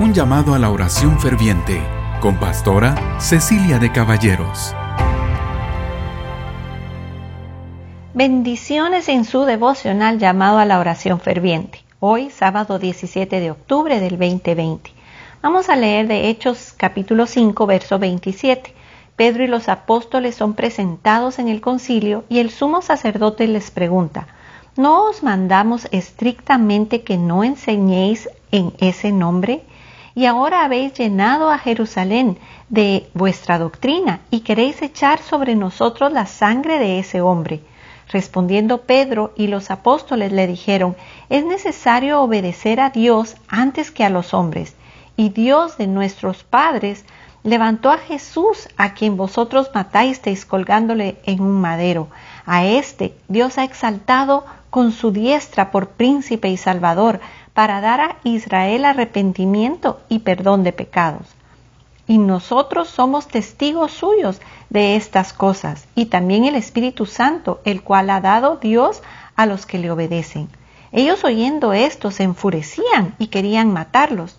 un llamado a la oración ferviente con pastora Cecilia de Caballeros. Bendiciones en su devocional llamado a la oración ferviente. Hoy, sábado 17 de octubre del 2020. Vamos a leer de Hechos capítulo 5, verso 27. Pedro y los apóstoles son presentados en el concilio y el sumo sacerdote les pregunta, ¿no os mandamos estrictamente que no enseñéis en ese nombre? Y ahora habéis llenado a Jerusalén de vuestra doctrina y queréis echar sobre nosotros la sangre de ese hombre. Respondiendo Pedro y los apóstoles le dijeron, es necesario obedecer a Dios antes que a los hombres, y Dios de nuestros padres levantó a Jesús, a quien vosotros matasteis colgándole en un madero. A éste Dios ha exaltado con su diestra por príncipe y salvador, para dar a Israel arrepentimiento y perdón de pecados. Y nosotros somos testigos suyos de estas cosas, y también el Espíritu Santo, el cual ha dado Dios a los que le obedecen. Ellos oyendo esto se enfurecían y querían matarlos.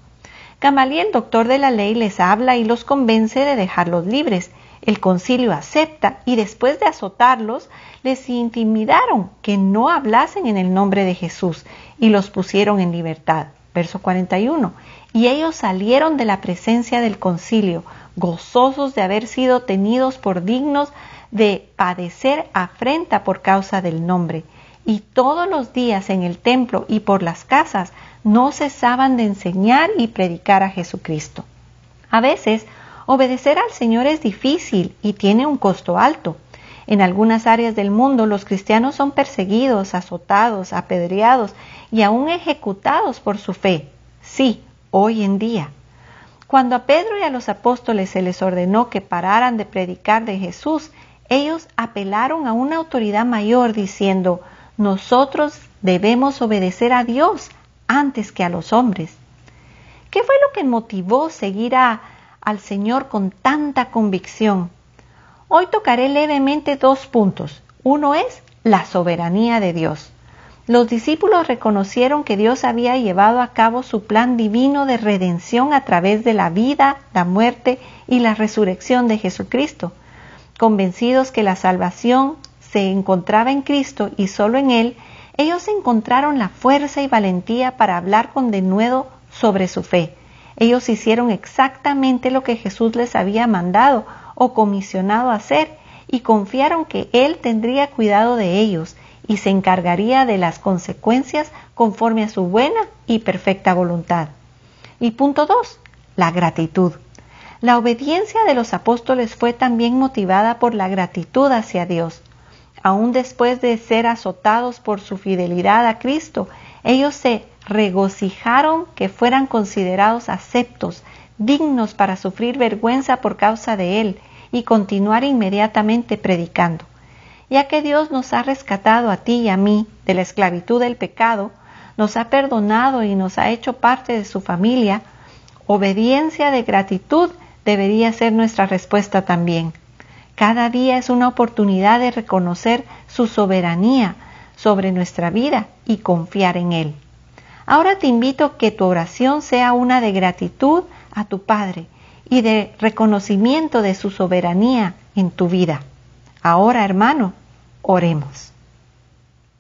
Gamaliel, doctor de la ley, les habla y los convence de dejarlos libres. El concilio acepta y después de azotarlos, les intimidaron que no hablasen en el nombre de Jesús y los pusieron en libertad. Verso 41. Y ellos salieron de la presencia del concilio, gozosos de haber sido tenidos por dignos de padecer afrenta por causa del nombre. Y todos los días en el templo y por las casas no cesaban de enseñar y predicar a Jesucristo. A veces, obedecer al Señor es difícil y tiene un costo alto. En algunas áreas del mundo los cristianos son perseguidos, azotados, apedreados y aún ejecutados por su fe. Sí, hoy en día. Cuando a Pedro y a los apóstoles se les ordenó que pararan de predicar de Jesús, ellos apelaron a una autoridad mayor diciendo, nosotros debemos obedecer a Dios antes que a los hombres. ¿Qué fue lo que motivó seguir al Señor con tanta convicción? Hoy tocaré levemente dos puntos. Uno es la soberanía de Dios. Los discípulos reconocieron que Dios había llevado a cabo su plan divino de redención a través de la vida, la muerte y la resurrección de Jesucristo. Convencidos que la salvación se encontraba en Cristo y solo en Él, ellos encontraron la fuerza y valentía para hablar con denuedo sobre su fe. Ellos hicieron exactamente lo que Jesús les había mandado o comisionado hacer y confiaron que Él tendría cuidado de ellos y se encargaría de las consecuencias conforme a su buena y perfecta voluntad. Y punto 2. La gratitud. La obediencia de los apóstoles fue también motivada por la gratitud hacia Dios aún después de ser azotados por su fidelidad a Cristo, ellos se regocijaron que fueran considerados aceptos, dignos para sufrir vergüenza por causa de Él y continuar inmediatamente predicando. Ya que Dios nos ha rescatado a ti y a mí de la esclavitud del pecado, nos ha perdonado y nos ha hecho parte de su familia, obediencia de gratitud debería ser nuestra respuesta también. Cada día es una oportunidad de reconocer su soberanía sobre nuestra vida y confiar en Él. Ahora te invito a que tu oración sea una de gratitud a tu Padre y de reconocimiento de su soberanía en tu vida. Ahora, hermano, oremos.